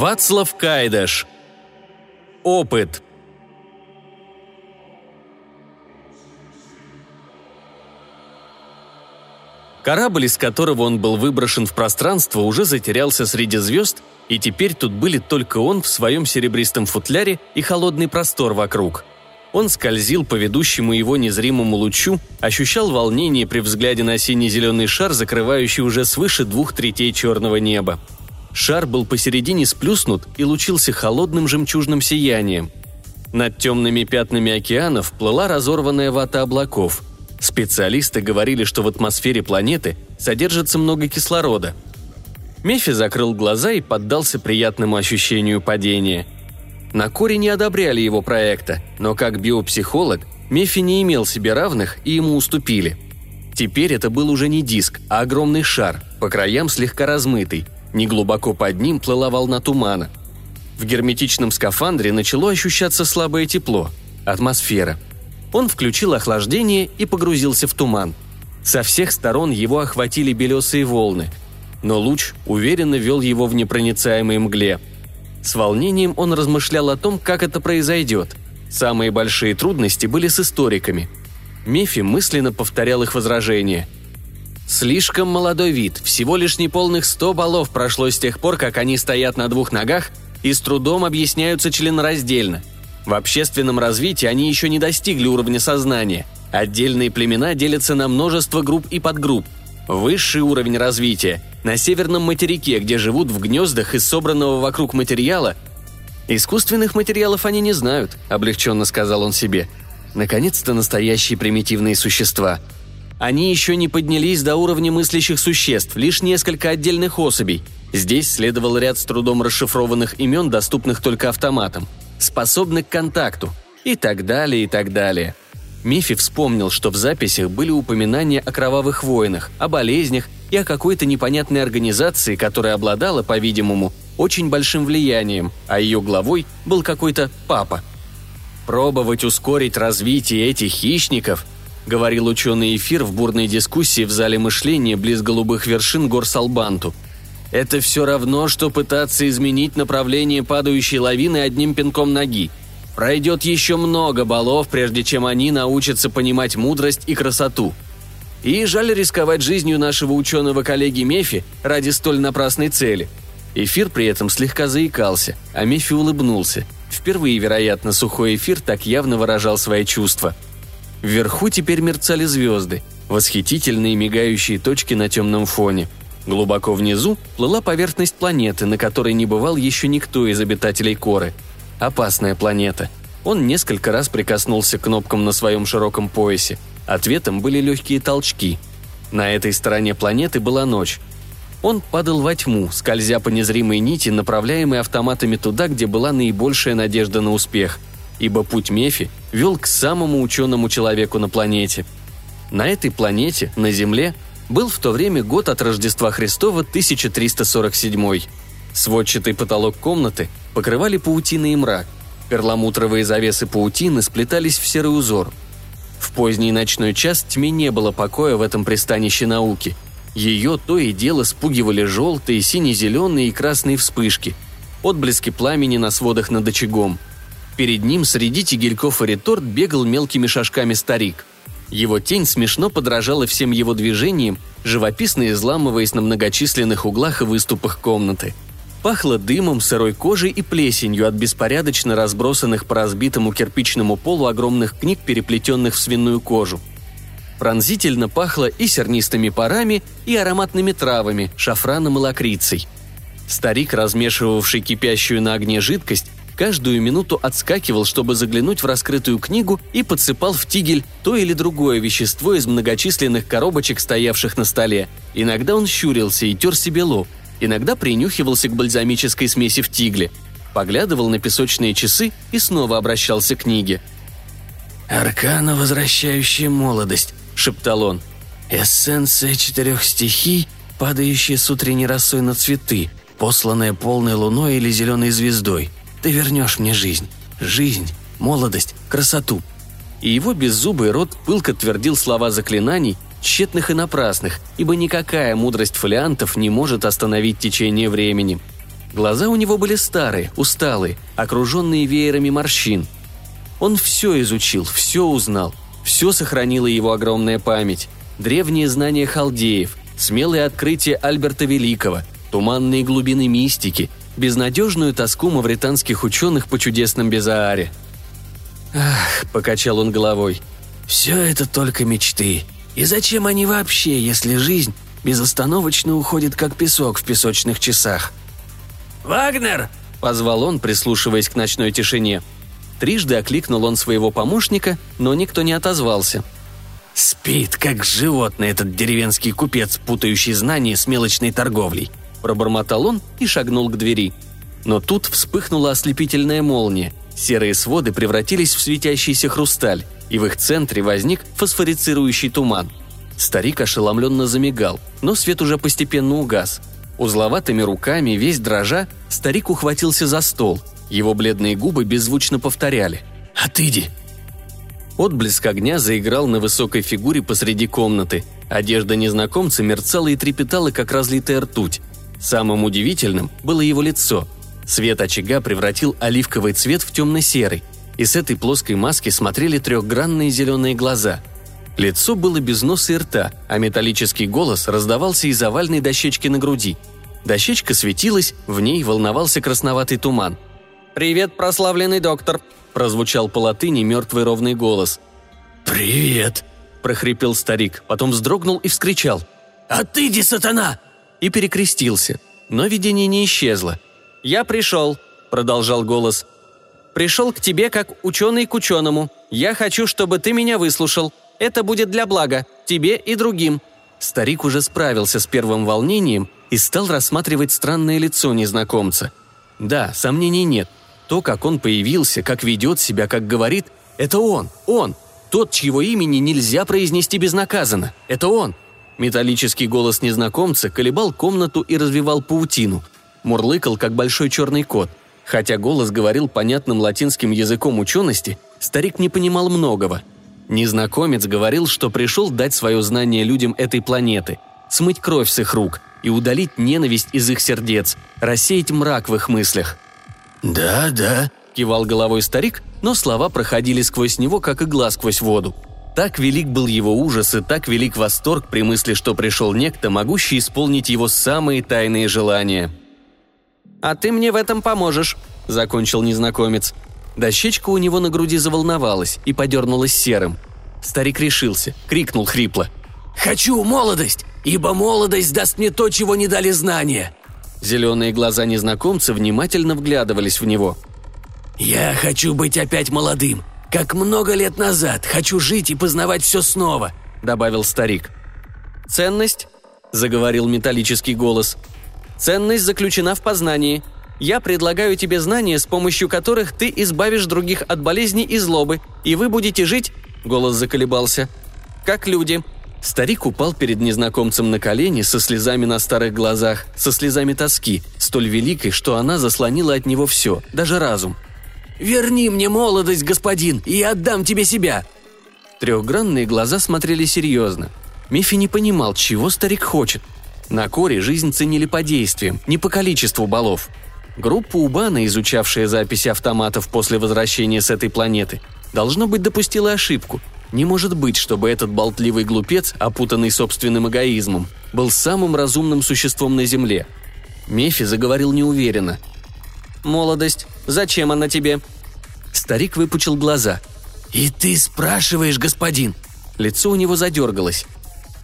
Вацлав Кайдаш. Опыт. Корабль, из которого он был выброшен в пространство, уже затерялся среди звезд, и теперь тут были только он в своем серебристом футляре и холодный простор вокруг. Он скользил по ведущему его незримому лучу, ощущал волнение при взгляде на синий-зеленый шар, закрывающий уже свыше двух третей черного неба. Шар был посередине сплюснут и лучился холодным жемчужным сиянием. Над темными пятнами океанов плыла разорванная вата облаков – Специалисты говорили, что в атмосфере планеты содержится много кислорода. Мефи закрыл глаза и поддался приятному ощущению падения. На Коре не одобряли его проекта, но как биопсихолог Мефи не имел себе равных и ему уступили. Теперь это был уже не диск, а огромный шар, по краям слегка размытый. Неглубоко под ним плыла волна тумана. В герметичном скафандре начало ощущаться слабое тепло – атмосфера – он включил охлаждение и погрузился в туман. Со всех сторон его охватили белесые волны, но луч уверенно вел его в непроницаемой мгле. С волнением он размышлял о том, как это произойдет. Самые большие трудности были с историками. Мефи мысленно повторял их возражения. Слишком молодой вид, всего лишь неполных сто баллов прошло с тех пор, как они стоят на двух ногах и с трудом объясняются членораздельно – в общественном развитии они еще не достигли уровня сознания. Отдельные племена делятся на множество групп и подгрупп. Высший уровень развития – на северном материке, где живут в гнездах из собранного вокруг материала. «Искусственных материалов они не знают», – облегченно сказал он себе. «Наконец-то настоящие примитивные существа», они еще не поднялись до уровня мыслящих существ, лишь несколько отдельных особей. Здесь следовал ряд с трудом расшифрованных имен, доступных только автоматам способны к контакту и так далее, и так далее. Мифи вспомнил, что в записях были упоминания о кровавых войнах, о болезнях и о какой-то непонятной организации, которая обладала, по-видимому, очень большим влиянием, а ее главой был какой-то папа. «Пробовать ускорить развитие этих хищников», — говорил ученый эфир в бурной дискуссии в зале мышления близ голубых вершин гор Салбанту — это все равно, что пытаться изменить направление падающей лавины одним пинком ноги. Пройдет еще много балов, прежде чем они научатся понимать мудрость и красоту. И жаль рисковать жизнью нашего ученого коллеги Мефи ради столь напрасной цели. Эфир при этом слегка заикался, а Мефи улыбнулся. Впервые, вероятно, сухой эфир так явно выражал свои чувства. Вверху теперь мерцали звезды, восхитительные мигающие точки на темном фоне – Глубоко внизу плыла поверхность планеты, на которой не бывал еще никто из обитателей Коры. Опасная планета. Он несколько раз прикоснулся к кнопкам на своем широком поясе. Ответом были легкие толчки. На этой стороне планеты была ночь. Он падал во тьму, скользя по незримой нити, направляемой автоматами туда, где была наибольшая надежда на успех. Ибо путь Мефи вел к самому ученому человеку на планете. На этой планете, на Земле, был в то время год от Рождества Христова 1347. Сводчатый потолок комнаты покрывали паутина и мрак. Перламутровые завесы паутины сплетались в серый узор. В поздний ночной час тьме не было покоя в этом пристанище науки. Ее то и дело спугивали желтые, сине-зеленые и красные вспышки, отблески пламени на сводах над очагом. Перед ним среди тигельков и реторт бегал мелкими шажками старик. Его тень смешно подражала всем его движениям, живописно изламываясь на многочисленных углах и выступах комнаты. Пахло дымом, сырой кожей и плесенью от беспорядочно разбросанных по разбитому кирпичному полу огромных книг, переплетенных в свиную кожу. Пронзительно пахло и сернистыми парами, и ароматными травами, шафраном и лакрицей. Старик, размешивавший кипящую на огне жидкость, каждую минуту отскакивал, чтобы заглянуть в раскрытую книгу и подсыпал в тигель то или другое вещество из многочисленных коробочек, стоявших на столе. Иногда он щурился и тер себе лоб, иногда принюхивался к бальзамической смеси в тигле, поглядывал на песочные часы и снова обращался к книге. «Аркана, возвращающая молодость», — шептал он. «Эссенция четырех стихий, падающая с утренней росой на цветы, посланная полной луной или зеленой звездой. Ты вернешь мне жизнь. Жизнь, молодость, красоту». И его беззубый рот пылко твердил слова заклинаний, тщетных и напрасных, ибо никакая мудрость фолиантов не может остановить течение времени. Глаза у него были старые, усталые, окруженные веерами морщин. Он все изучил, все узнал, все сохранила его огромная память. Древние знания халдеев, смелые открытия Альберта Великого, туманные глубины мистики, безнадежную тоску мавританских ученых по чудесном Безааре. «Ах», — покачал он головой, — «все это только мечты. И зачем они вообще, если жизнь безостановочно уходит, как песок в песочных часах?» «Вагнер!» – позвал он, прислушиваясь к ночной тишине. Трижды окликнул он своего помощника, но никто не отозвался. «Спит, как животное этот деревенский купец, путающий знания с мелочной торговлей», – пробормотал он и шагнул к двери. Но тут вспыхнула ослепительная молния. Серые своды превратились в светящийся хрусталь, и в их центре возник фосфорицирующий туман. Старик ошеломленно замигал, но свет уже постепенно угас – Узловатыми руками, весь дрожа, старик ухватился за стол. Его бледные губы беззвучно повторяли «Отыди!». Отблеск огня заиграл на высокой фигуре посреди комнаты. Одежда незнакомца мерцала и трепетала, как разлитая ртуть. Самым удивительным было его лицо. Свет очага превратил оливковый цвет в темно-серый, и с этой плоской маски смотрели трехгранные зеленые глаза. Лицо было без носа и рта, а металлический голос раздавался из овальной дощечки на груди – Дощечка светилась, в ней волновался красноватый туман. «Привет, прославленный доктор!» – прозвучал по латыни мертвый ровный голос. «Привет!» – прохрипел старик, потом вздрогнул и вскричал. «Отыди, сатана!» И перекрестился. Но видение не исчезло. «Я пришел», – продолжал голос. «Пришел к тебе как ученый к ученому. Я хочу, чтобы ты меня выслушал. Это будет для блага, тебе и другим». Старик уже справился с первым волнением и стал рассматривать странное лицо незнакомца. Да, сомнений нет. То, как он появился, как ведет себя, как говорит, это он, он, тот, чьего имени нельзя произнести безнаказанно. Это он. Металлический голос незнакомца колебал комнату и развивал паутину. Мурлыкал, как большой черный кот. Хотя голос говорил понятным латинским языком учености, старик не понимал многого. Незнакомец говорил, что пришел дать свое знание людям этой планеты, смыть кровь с их рук, и удалить ненависть из их сердец, рассеять мрак в их мыслях. «Да, да», – кивал головой старик, но слова проходили сквозь него, как игла сквозь воду. Так велик был его ужас и так велик восторг при мысли, что пришел некто, могущий исполнить его самые тайные желания. «А ты мне в этом поможешь», – закончил незнакомец. Дощечка у него на груди заволновалась и подернулась серым. Старик решился, крикнул хрипло. «Хочу молодость! ибо молодость даст мне то, чего не дали знания». Зеленые глаза незнакомца внимательно вглядывались в него. «Я хочу быть опять молодым, как много лет назад. Хочу жить и познавать все снова», — добавил старик. «Ценность?» — заговорил металлический голос. «Ценность заключена в познании. Я предлагаю тебе знания, с помощью которых ты избавишь других от болезней и злобы, и вы будете жить...» — голос заколебался. «Как люди. Старик упал перед незнакомцем на колени со слезами на старых глазах, со слезами тоски, столь великой, что она заслонила от него все, даже разум. «Верни мне молодость, господин, и я отдам тебе себя!» Трехгранные глаза смотрели серьезно. Мифи не понимал, чего старик хочет. На Коре жизнь ценили по действиям, не по количеству баллов. Группа Убана, изучавшая записи автоматов после возвращения с этой планеты, должно быть допустила ошибку – не может быть, чтобы этот болтливый глупец, опутанный собственным эгоизмом, был самым разумным существом на Земле. Мефи заговорил неуверенно. «Молодость. Зачем она тебе?» Старик выпучил глаза. «И ты спрашиваешь, господин?» Лицо у него задергалось.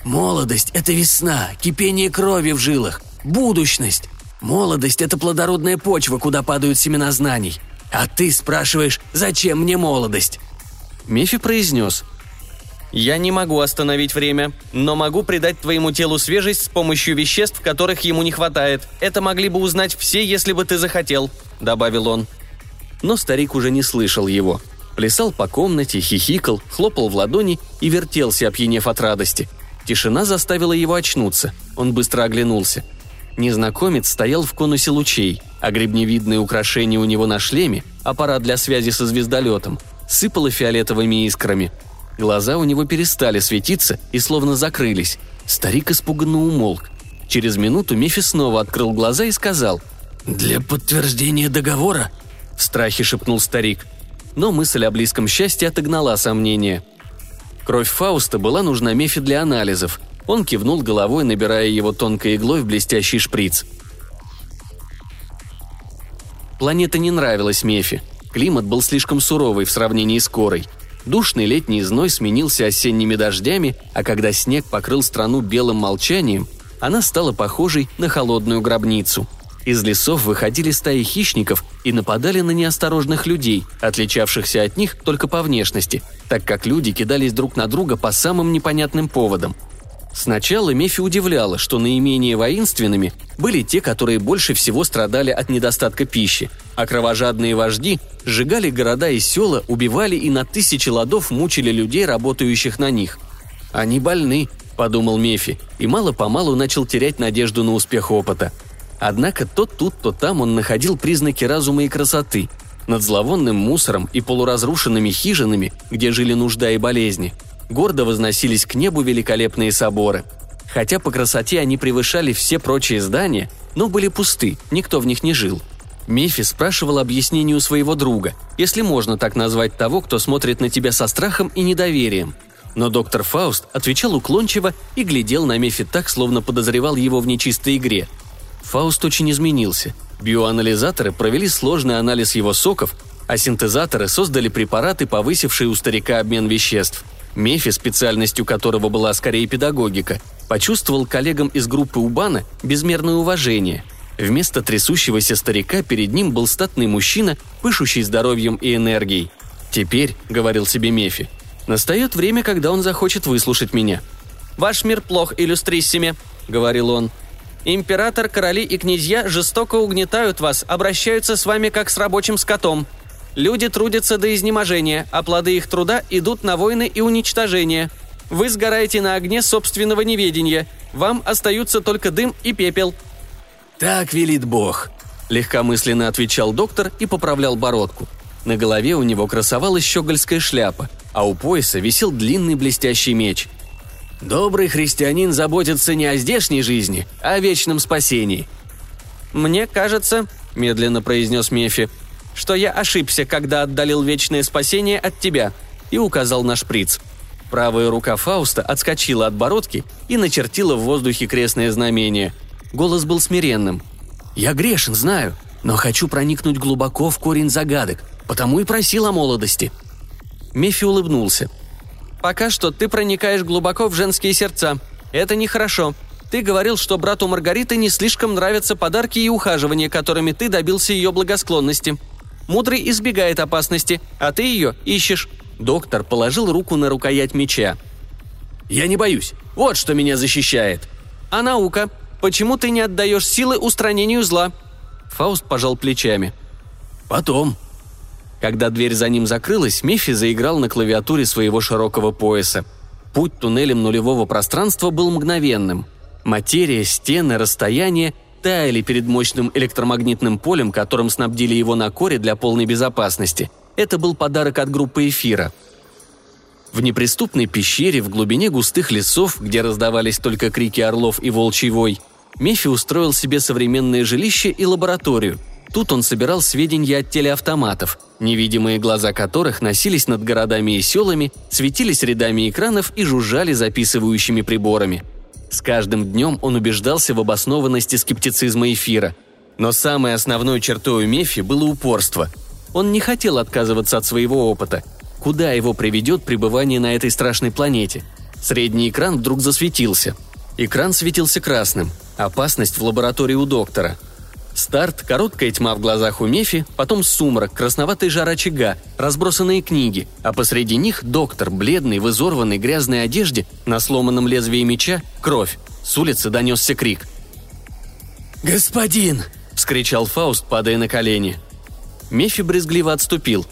«Молодость – это весна, кипение крови в жилах, будущность. Молодость – это плодородная почва, куда падают семена знаний. А ты спрашиваешь, зачем мне молодость?» Мефи произнес – я не могу остановить время, но могу придать твоему телу свежесть с помощью веществ, которых ему не хватает. Это могли бы узнать все, если бы ты захотел», — добавил он. Но старик уже не слышал его. Плясал по комнате, хихикал, хлопал в ладони и вертелся, опьянев от радости. Тишина заставила его очнуться. Он быстро оглянулся. Незнакомец стоял в конусе лучей, а гребневидные украшения у него на шлеме, аппарат для связи со звездолетом, сыпало фиолетовыми искрами — Глаза у него перестали светиться и словно закрылись. Старик испуганно умолк. Через минуту Мефи снова открыл глаза и сказал «Для подтверждения договора?» – в страхе шепнул старик. Но мысль о близком счастье отогнала сомнения. Кровь Фауста была нужна Мефи для анализов. Он кивнул головой, набирая его тонкой иглой в блестящий шприц. Планета не нравилась Мефи. Климат был слишком суровый в сравнении с Корой. Душный летний зной сменился осенними дождями, а когда снег покрыл страну белым молчанием, она стала похожей на холодную гробницу. Из лесов выходили стаи хищников и нападали на неосторожных людей, отличавшихся от них только по внешности, так как люди кидались друг на друга по самым непонятным поводам. Сначала Мефи удивляла, что наименее воинственными были те, которые больше всего страдали от недостатка пищи, а кровожадные вожди сжигали города и села, убивали и на тысячи ладов мучили людей, работающих на них. «Они больны», – подумал Мефи, и мало-помалу начал терять надежду на успех опыта. Однако то тут, то там он находил признаки разума и красоты. Над зловонным мусором и полуразрушенными хижинами, где жили нужда и болезни – гордо возносились к небу великолепные соборы. Хотя по красоте они превышали все прочие здания, но были пусты, никто в них не жил. Мефи спрашивал объяснение у своего друга, если можно так назвать того, кто смотрит на тебя со страхом и недоверием. Но доктор Фауст отвечал уклончиво и глядел на Мефи так, словно подозревал его в нечистой игре. Фауст очень изменился. Биоанализаторы провели сложный анализ его соков, а синтезаторы создали препараты, повысившие у старика обмен веществ – Мефи, специальностью которого была скорее педагогика, почувствовал коллегам из группы Убана безмерное уважение. Вместо трясущегося старика перед ним был статный мужчина, пышущий здоровьем и энергией. «Теперь», — говорил себе Мефи, — «настает время, когда он захочет выслушать меня». «Ваш мир плох, иллюстриссиме», — говорил он. «Император, короли и князья жестоко угнетают вас, обращаются с вами как с рабочим скотом. Люди трудятся до изнеможения, а плоды их труда идут на войны и уничтожение. Вы сгораете на огне собственного неведения. Вам остаются только дым и пепел». «Так велит Бог», – легкомысленно отвечал доктор и поправлял бородку. На голове у него красовалась щегольская шляпа, а у пояса висел длинный блестящий меч. «Добрый христианин заботится не о здешней жизни, а о вечном спасении». «Мне кажется», – медленно произнес Мефи, – что я ошибся, когда отдалил вечное спасение от тебя», и указал на шприц. Правая рука Фауста отскочила от бородки и начертила в воздухе крестное знамение. Голос был смиренным. «Я грешен, знаю, но хочу проникнуть глубоко в корень загадок, потому и просил о молодости». Мефи улыбнулся. «Пока что ты проникаешь глубоко в женские сердца. Это нехорошо. Ты говорил, что брату Маргариты не слишком нравятся подарки и ухаживания, которыми ты добился ее благосклонности. Мудрый избегает опасности, а ты ее ищешь». Доктор положил руку на рукоять меча. «Я не боюсь. Вот что меня защищает». «А наука? Почему ты не отдаешь силы устранению зла?» Фауст пожал плечами. «Потом». Когда дверь за ним закрылась, Мефи заиграл на клавиатуре своего широкого пояса. Путь туннелем нулевого пространства был мгновенным. Материя, стены, расстояние таяли перед мощным электромагнитным полем, которым снабдили его на коре для полной безопасности. Это был подарок от группы «Эфира». В неприступной пещере в глубине густых лесов, где раздавались только крики орлов и волчий вой, Мефи устроил себе современное жилище и лабораторию. Тут он собирал сведения от телеавтоматов, невидимые глаза которых носились над городами и селами, светились рядами экранов и жужжали записывающими приборами – с каждым днем он убеждался в обоснованности скептицизма эфира. Но самой основной чертой Мефи было упорство. Он не хотел отказываться от своего опыта. Куда его приведет пребывание на этой страшной планете? Средний экран вдруг засветился. Экран светился красным. Опасность в лаборатории у доктора. Старт, короткая тьма в глазах у Мефи, потом сумрак, красноватый жар очага, разбросанные книги, а посреди них доктор, бледный, в изорванной грязной одежде, на сломанном лезвии меча, кровь. С улицы донесся крик. «Господин!» – вскричал Фауст, падая на колени. Мефи брезгливо отступил.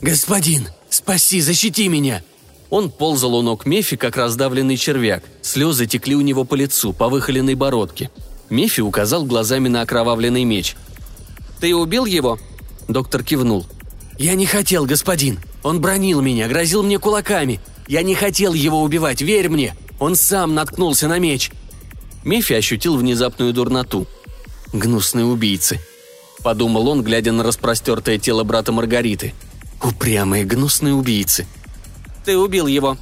«Господин, спаси, защити меня!» Он ползал у ног Мефи, как раздавленный червяк. Слезы текли у него по лицу, по выхоленной бородке – Мефи указал глазами на окровавленный меч. «Ты убил его?» Доктор кивнул. «Я не хотел, господин. Он бронил меня, грозил мне кулаками. Я не хотел его убивать, верь мне. Он сам наткнулся на меч». Мефи ощутил внезапную дурноту. «Гнусные убийцы. – подумал он, глядя на распростертое тело брата Маргариты. «Упрямые гнусные убийцы». «Ты убил его».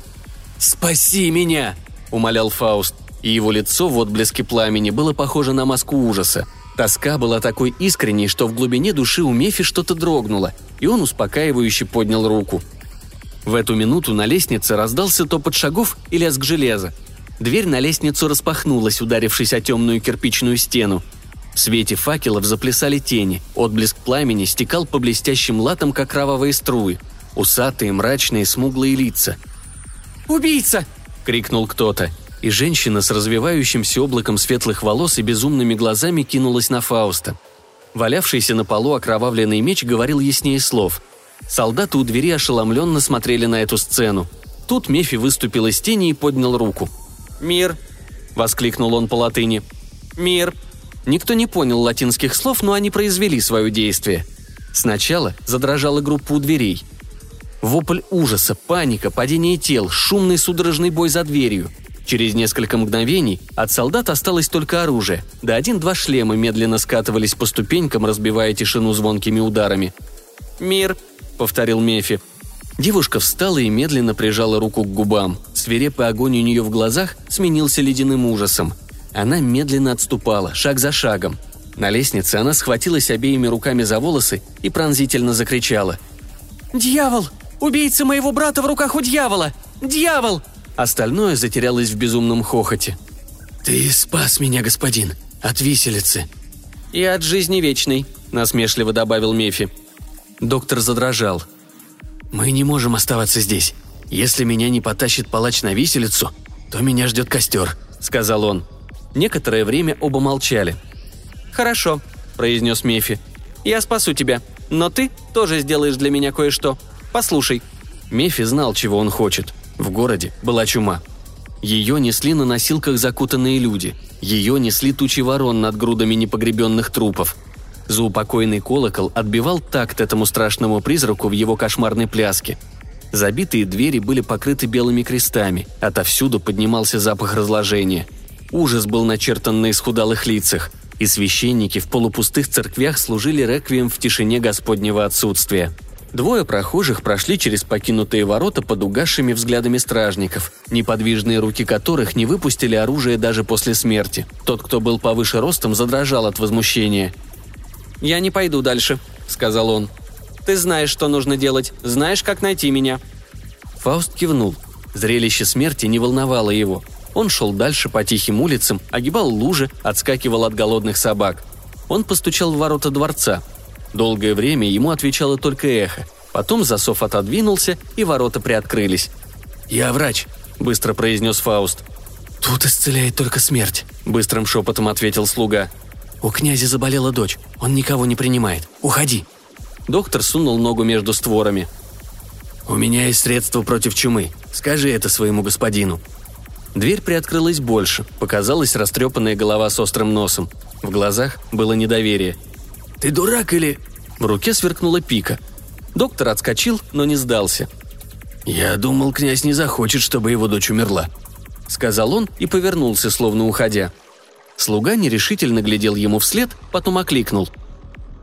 «Спаси меня!» – умолял Фауст, и его лицо в отблеске пламени было похоже на маску ужаса. Тоска была такой искренней, что в глубине души у Мефи что-то дрогнуло, и он успокаивающе поднял руку. В эту минуту на лестнице раздался топот шагов и лязг железа. Дверь на лестницу распахнулась, ударившись о темную кирпичную стену. В свете факелов заплясали тени, отблеск пламени стекал по блестящим латам, как кровавые струи. Усатые, мрачные, смуглые лица. «Убийца!» — крикнул кто-то, и женщина с развивающимся облаком светлых волос и безумными глазами кинулась на Фауста. Валявшийся на полу окровавленный меч говорил яснее слов. Солдаты у двери ошеломленно смотрели на эту сцену. Тут Мефи выступил из тени и поднял руку. «Мир!» – воскликнул он по латыни. «Мир!» Никто не понял латинских слов, но они произвели свое действие. Сначала задрожала группа у дверей. Вопль ужаса, паника, падение тел, шумный судорожный бой за дверью. Через несколько мгновений от солдат осталось только оружие, да один-два шлема медленно скатывались по ступенькам, разбивая тишину звонкими ударами. «Мир!» — повторил Мефи. Девушка встала и медленно прижала руку к губам. Свирепый огонь у нее в глазах сменился ледяным ужасом — она медленно отступала, шаг за шагом. На лестнице она схватилась обеими руками за волосы и пронзительно закричала. «Дьявол! Убийца моего брата в руках у дьявола! Дьявол!» Остальное затерялось в безумном хохоте. «Ты спас меня, господин, от виселицы». «И от жизни вечной», — насмешливо добавил Мефи. Доктор задрожал. «Мы не можем оставаться здесь. Если меня не потащит палач на виселицу, то меня ждет костер», — сказал он. Некоторое время оба молчали. «Хорошо», – произнес Мефи. «Я спасу тебя, но ты тоже сделаешь для меня кое-что. Послушай». Мефи знал, чего он хочет. В городе была чума. Ее несли на носилках закутанные люди. Ее несли тучи ворон над грудами непогребенных трупов. Заупокойный колокол отбивал такт этому страшному призраку в его кошмарной пляске. Забитые двери были покрыты белыми крестами, отовсюду поднимался запах разложения – Ужас был начертан на исхудалых лицах, и священники в полупустых церквях служили реквием в тишине Господнего отсутствия. Двое прохожих прошли через покинутые ворота под угасшими взглядами стражников, неподвижные руки которых не выпустили оружие даже после смерти. Тот, кто был повыше ростом, задрожал от возмущения. «Я не пойду дальше», — сказал он. «Ты знаешь, что нужно делать, знаешь, как найти меня». Фауст кивнул. Зрелище смерти не волновало его — он шел дальше по тихим улицам, огибал лужи, отскакивал от голодных собак. Он постучал в ворота дворца. Долгое время ему отвечало только эхо. Потом засов отодвинулся, и ворота приоткрылись. «Я врач», — быстро произнес Фауст. «Тут исцеляет только смерть», — быстрым шепотом ответил слуга. «У князя заболела дочь. Он никого не принимает. Уходи». Доктор сунул ногу между створами. «У меня есть средства против чумы. Скажи это своему господину», Дверь приоткрылась больше, показалась растрепанная голова с острым носом. В глазах было недоверие. «Ты дурак или...» В руке сверкнула пика. Доктор отскочил, но не сдался. «Я думал, князь не захочет, чтобы его дочь умерла», — сказал он и повернулся, словно уходя. Слуга нерешительно глядел ему вслед, потом окликнул.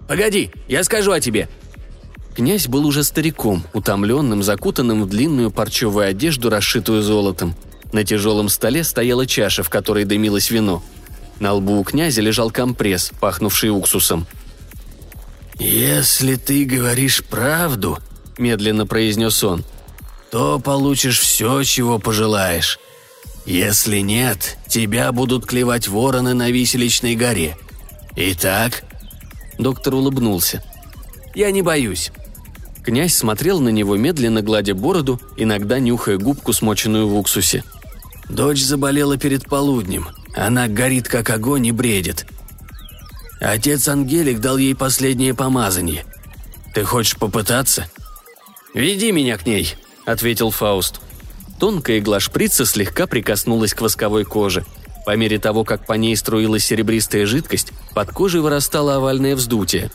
«Погоди, я скажу о тебе!» Князь был уже стариком, утомленным, закутанным в длинную парчевую одежду, расшитую золотом. На тяжелом столе стояла чаша, в которой дымилось вино. На лбу у князя лежал компресс, пахнувший уксусом. «Если ты говоришь правду», — медленно произнес он, — «то получишь все, чего пожелаешь. Если нет, тебя будут клевать вороны на виселичной горе. Итак...» Доктор улыбнулся. «Я не боюсь». Князь смотрел на него, медленно гладя бороду, иногда нюхая губку, смоченную в уксусе. Дочь заболела перед полуднем. Она горит, как огонь, и бредит. Отец Ангелик дал ей последнее помазание. Ты хочешь попытаться?» «Веди меня к ней», — ответил Фауст. Тонкая игла шприца слегка прикоснулась к восковой коже. По мере того, как по ней струилась серебристая жидкость, под кожей вырастало овальное вздутие.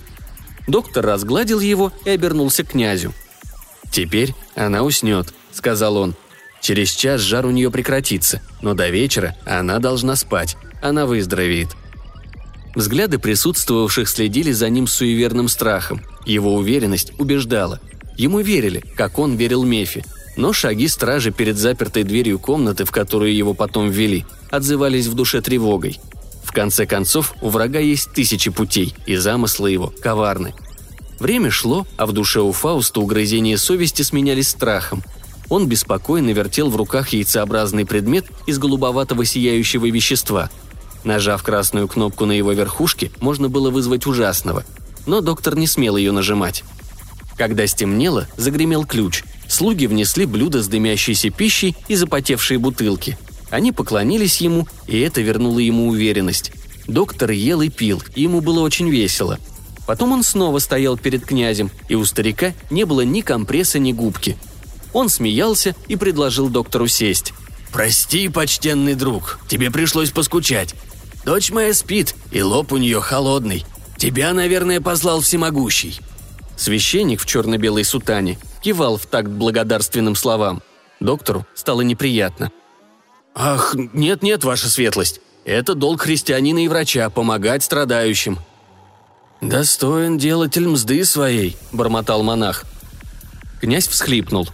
Доктор разгладил его и обернулся к князю. «Теперь она уснет», — сказал он. Через час жар у нее прекратится, но до вечера она должна спать. Она выздоровеет. Взгляды присутствовавших следили за ним с суеверным страхом. Его уверенность убеждала. Ему верили, как он верил Мефи. Но шаги стражи перед запертой дверью комнаты, в которую его потом ввели, отзывались в душе тревогой. В конце концов, у врага есть тысячи путей, и замыслы его коварны. Время шло, а в душе у Фауста угрызения совести сменялись страхом. Он беспокойно вертел в руках яйцеобразный предмет из голубоватого сияющего вещества – Нажав красную кнопку на его верхушке, можно было вызвать ужасного. Но доктор не смел ее нажимать. Когда стемнело, загремел ключ. Слуги внесли блюдо с дымящейся пищей и запотевшие бутылки. Они поклонились ему, и это вернуло ему уверенность. Доктор ел и пил, и ему было очень весело. Потом он снова стоял перед князем, и у старика не было ни компресса, ни губки. Он смеялся и предложил доктору сесть. «Прости, почтенный друг, тебе пришлось поскучать. Дочь моя спит, и лоб у нее холодный. Тебя, наверное, послал всемогущий». Священник в черно-белой сутане кивал в такт благодарственным словам. Доктору стало неприятно. «Ах, нет-нет, ваша светлость. Это долг христианина и врача – помогать страдающим». «Достоин делатель мзды своей», – бормотал монах. Князь всхлипнул.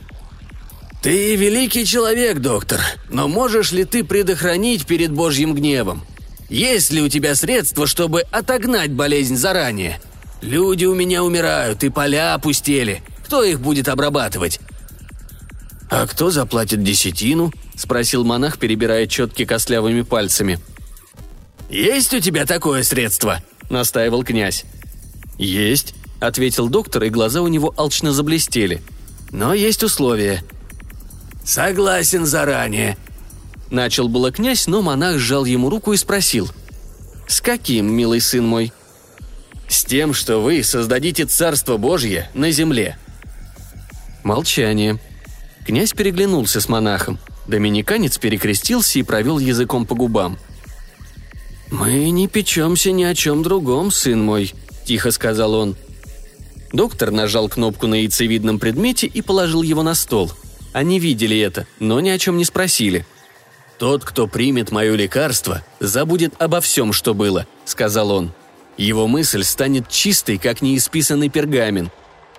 «Ты великий человек, доктор, но можешь ли ты предохранить перед Божьим гневом? Есть ли у тебя средства, чтобы отогнать болезнь заранее? Люди у меня умирают, и поля опустели. Кто их будет обрабатывать?» «А кто заплатит десятину?» – спросил монах, перебирая четки костлявыми пальцами. «Есть у тебя такое средство?» – настаивал князь. «Есть», – ответил доктор, и глаза у него алчно заблестели. «Но есть условия». «Согласен заранее», Начал было князь, но монах сжал ему руку и спросил. «С каким, милый сын мой?» «С тем, что вы создадите Царство Божье на земле». Молчание. Князь переглянулся с монахом. Доминиканец перекрестился и провел языком по губам. «Мы не печемся ни о чем другом, сын мой», – тихо сказал он. Доктор нажал кнопку на яйцевидном предмете и положил его на стол. Они видели это, но ни о чем не спросили – «Тот, кто примет мое лекарство, забудет обо всем, что было», — сказал он. «Его мысль станет чистой, как неисписанный пергамент.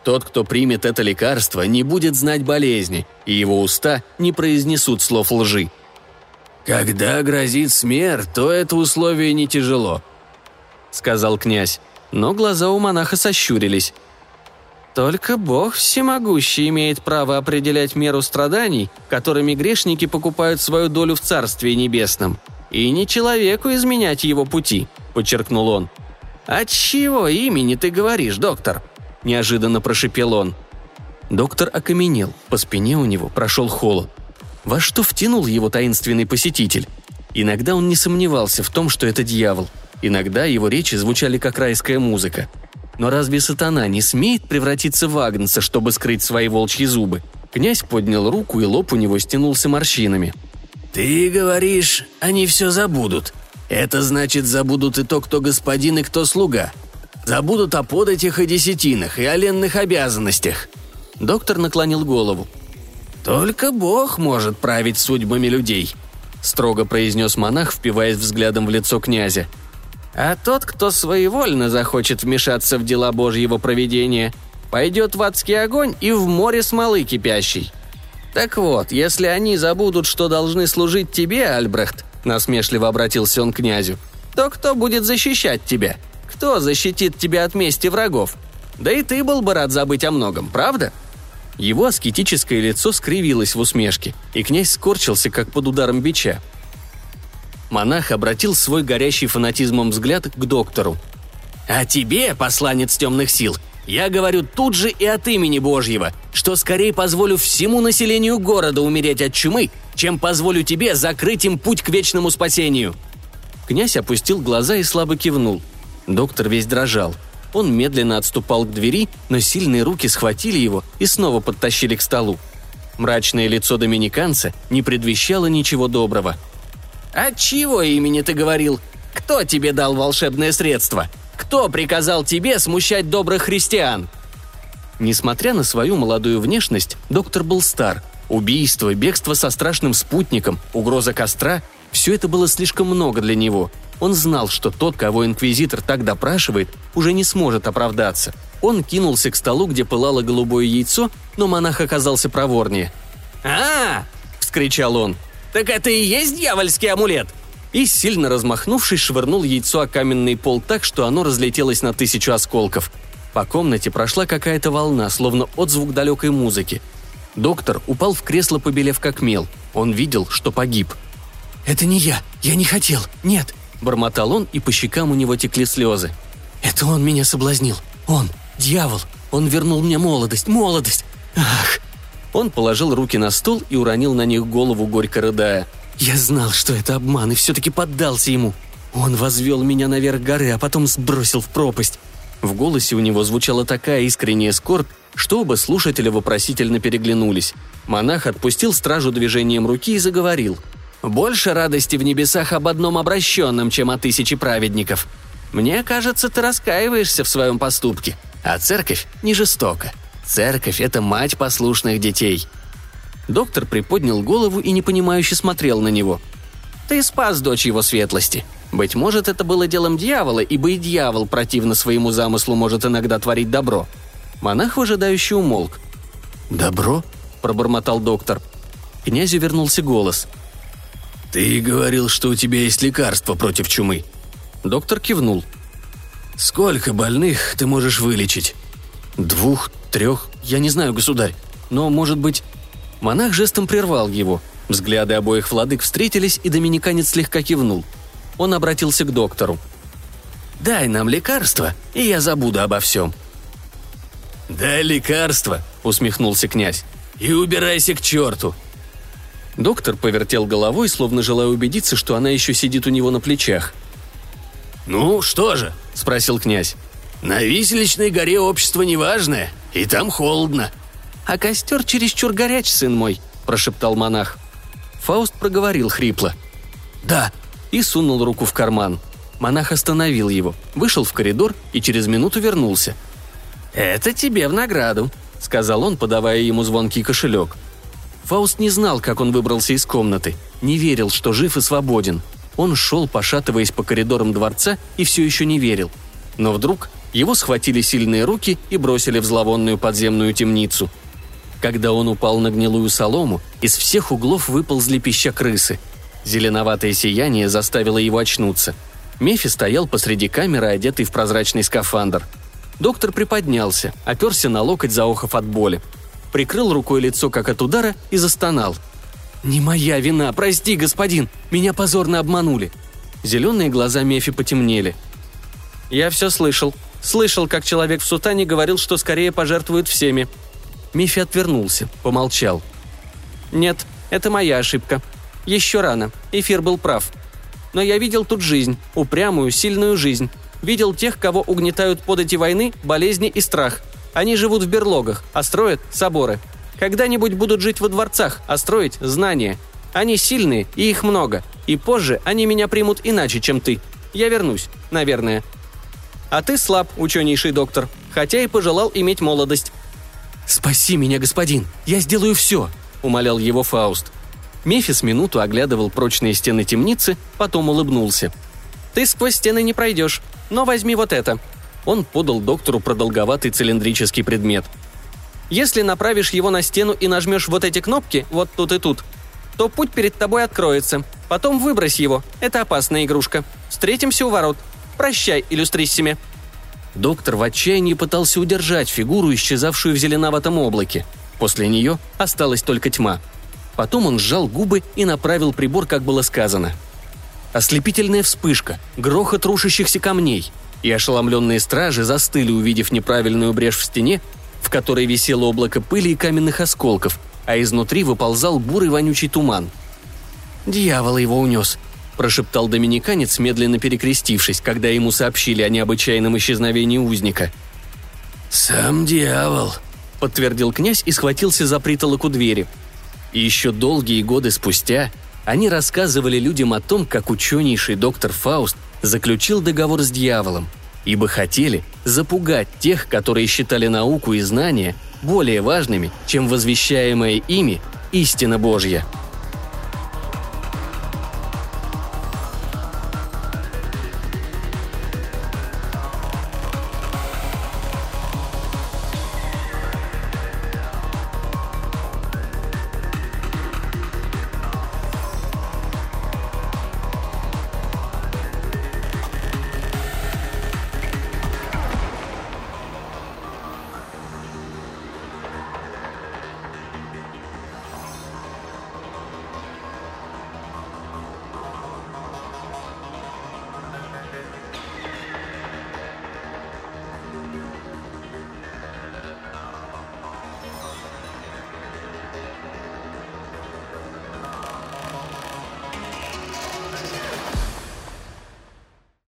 Тот, кто примет это лекарство, не будет знать болезни, и его уста не произнесут слов лжи». «Когда грозит смерть, то это условие не тяжело», — сказал князь, но глаза у монаха сощурились. Только Бог всемогущий имеет право определять меру страданий, которыми грешники покупают свою долю в Царстве Небесном. И не человеку изменять его пути», – подчеркнул он. «От чего имени ты говоришь, доктор?» – неожиданно прошипел он. Доктор окаменел, по спине у него прошел холод. Во что втянул его таинственный посетитель? Иногда он не сомневался в том, что это дьявол. Иногда его речи звучали как райская музыка – но разве сатана не смеет превратиться в Агнца, чтобы скрыть свои волчьи зубы? Князь поднял руку, и лоб у него стянулся морщинами. «Ты говоришь, они все забудут. Это значит, забудут и то, кто господин и кто слуга. Забудут о податях и десятинах, и о ленных обязанностях». Доктор наклонил голову. «Только Бог может править судьбами людей», — строго произнес монах, впиваясь взглядом в лицо князя. А тот, кто своевольно захочет вмешаться в дела Божьего проведения, пойдет в адский огонь и в море смолы кипящей. Так вот, если они забудут, что должны служить тебе, Альбрехт, насмешливо обратился он к князю, то кто будет защищать тебя? Кто защитит тебя от мести врагов? Да и ты был бы рад забыть о многом, правда? Его аскетическое лицо скривилось в усмешке, и князь скорчился, как под ударом бича. Монах обратил свой горящий фанатизмом взгляд к доктору. «А тебе, посланец темных сил, я говорю тут же и от имени Божьего, что скорее позволю всему населению города умереть от чумы, чем позволю тебе закрыть им путь к вечному спасению». Князь опустил глаза и слабо кивнул. Доктор весь дрожал. Он медленно отступал к двери, но сильные руки схватили его и снова подтащили к столу. Мрачное лицо доминиканца не предвещало ничего доброго – «От чьего имени ты говорил? Кто тебе дал волшебное средство? Кто приказал тебе смущать добрых христиан?» Несмотря на свою молодую внешность, доктор был стар. Убийство, бегство со страшным спутником, угроза костра – Все это было слишком много для него. Он знал, что тот, кого инквизитор так допрашивает, уже не сможет оправдаться. Он кинулся к столу, где пылало голубое яйцо, но монах оказался проворнее. «А!» – вскричал он. «Так это и есть дьявольский амулет?» И, сильно размахнувшись, швырнул яйцо о каменный пол так, что оно разлетелось на тысячу осколков. По комнате прошла какая-то волна, словно отзвук далекой музыки. Доктор упал в кресло, побелев как мел. Он видел, что погиб. «Это не я! Я не хотел! Нет!» Бормотал он, и по щекам у него текли слезы. «Это он меня соблазнил! Он! Дьявол! Он вернул мне молодость! Молодость! Ах!» Он положил руки на стол и уронил на них голову, горько рыдая. «Я знал, что это обман, и все-таки поддался ему. Он возвел меня наверх горы, а потом сбросил в пропасть. В голосе у него звучала такая искренняя скорбь, что оба слушателя вопросительно переглянулись. Монах отпустил стражу движением руки и заговорил. «Больше радости в небесах об одном обращенном, чем о тысяче праведников. Мне кажется, ты раскаиваешься в своем поступке. А церковь не жестока. Церковь – это мать послушных детей». Доктор приподнял голову и непонимающе смотрел на него. «Ты спас дочь его светлости. Быть может, это было делом дьявола, ибо и дьявол противно своему замыслу может иногда творить добро. Монах выжидающе умолк. «Добро?» – пробормотал доктор. Князю вернулся голос. «Ты говорил, что у тебя есть лекарство против чумы». Доктор кивнул. «Сколько больных ты можешь вылечить?» «Двух, трех, я не знаю, государь. Но, может быть...» Монах жестом прервал его. Взгляды обоих владык встретились, и доминиканец слегка кивнул – он обратился к доктору. «Дай нам лекарство, и я забуду обо всем». «Дай лекарство», — усмехнулся князь, — «и убирайся к черту». Доктор повертел головой, словно желая убедиться, что она еще сидит у него на плечах. «Ну, что же?» – спросил князь. «На виселичной горе общество неважное, и там холодно». «А костер чересчур горяч, сын мой», – прошептал монах. Фауст проговорил хрипло. «Да, и сунул руку в карман. Монах остановил его, вышел в коридор и через минуту вернулся. «Это тебе в награду», — сказал он, подавая ему звонкий кошелек. Фауст не знал, как он выбрался из комнаты, не верил, что жив и свободен. Он шел, пошатываясь по коридорам дворца, и все еще не верил. Но вдруг его схватили сильные руки и бросили в зловонную подземную темницу. Когда он упал на гнилую солому, из всех углов выползли пища крысы — Зеленоватое сияние заставило его очнуться. Мефи стоял посреди камеры, одетый в прозрачный скафандр. Доктор приподнялся, оперся на локоть, заохов от боли. Прикрыл рукой лицо, как от удара, и застонал. «Не моя вина, прости, господин, меня позорно обманули». Зеленые глаза Мефи потемнели. «Я все слышал. Слышал, как человек в сутане говорил, что скорее пожертвует всеми». Мефи отвернулся, помолчал. «Нет, это моя ошибка. Еще рано. Эфир был прав. Но я видел тут жизнь, упрямую, сильную жизнь. Видел тех, кого угнетают подати войны, болезни и страх. Они живут в берлогах, а строят соборы. Когда-нибудь будут жить во дворцах, а строить – знания. Они сильные, и их много. И позже они меня примут иначе, чем ты. Я вернусь, наверное. А ты слаб, ученейший доктор, хотя и пожелал иметь молодость. «Спаси меня, господин! Я сделаю все!» – умолял его Фауст. Мефис минуту оглядывал прочные стены темницы, потом улыбнулся. «Ты сквозь стены не пройдешь, но возьми вот это». Он подал доктору продолговатый цилиндрический предмет. «Если направишь его на стену и нажмешь вот эти кнопки, вот тут и тут, то путь перед тобой откроется. Потом выбрось его. Это опасная игрушка. Встретимся у ворот. Прощай, иллюстриссиме». Доктор в отчаянии пытался удержать фигуру, исчезавшую в зеленоватом облаке. После нее осталась только тьма – Потом он сжал губы и направил прибор, как было сказано. Ослепительная вспышка, грохот рушащихся камней, и ошеломленные стражи застыли, увидев неправильную брешь в стене, в которой висело облако пыли и каменных осколков, а изнутри выползал бурый вонючий туман. «Дьявол его унес», – прошептал доминиканец, медленно перекрестившись, когда ему сообщили о необычайном исчезновении узника. «Сам дьявол», – подтвердил князь и схватился за притолок у двери – и еще долгие годы спустя они рассказывали людям о том, как ученейший доктор Фауст заключил договор с дьяволом, ибо хотели запугать тех, которые считали науку и знания более важными, чем возвещаемая ими истина Божья –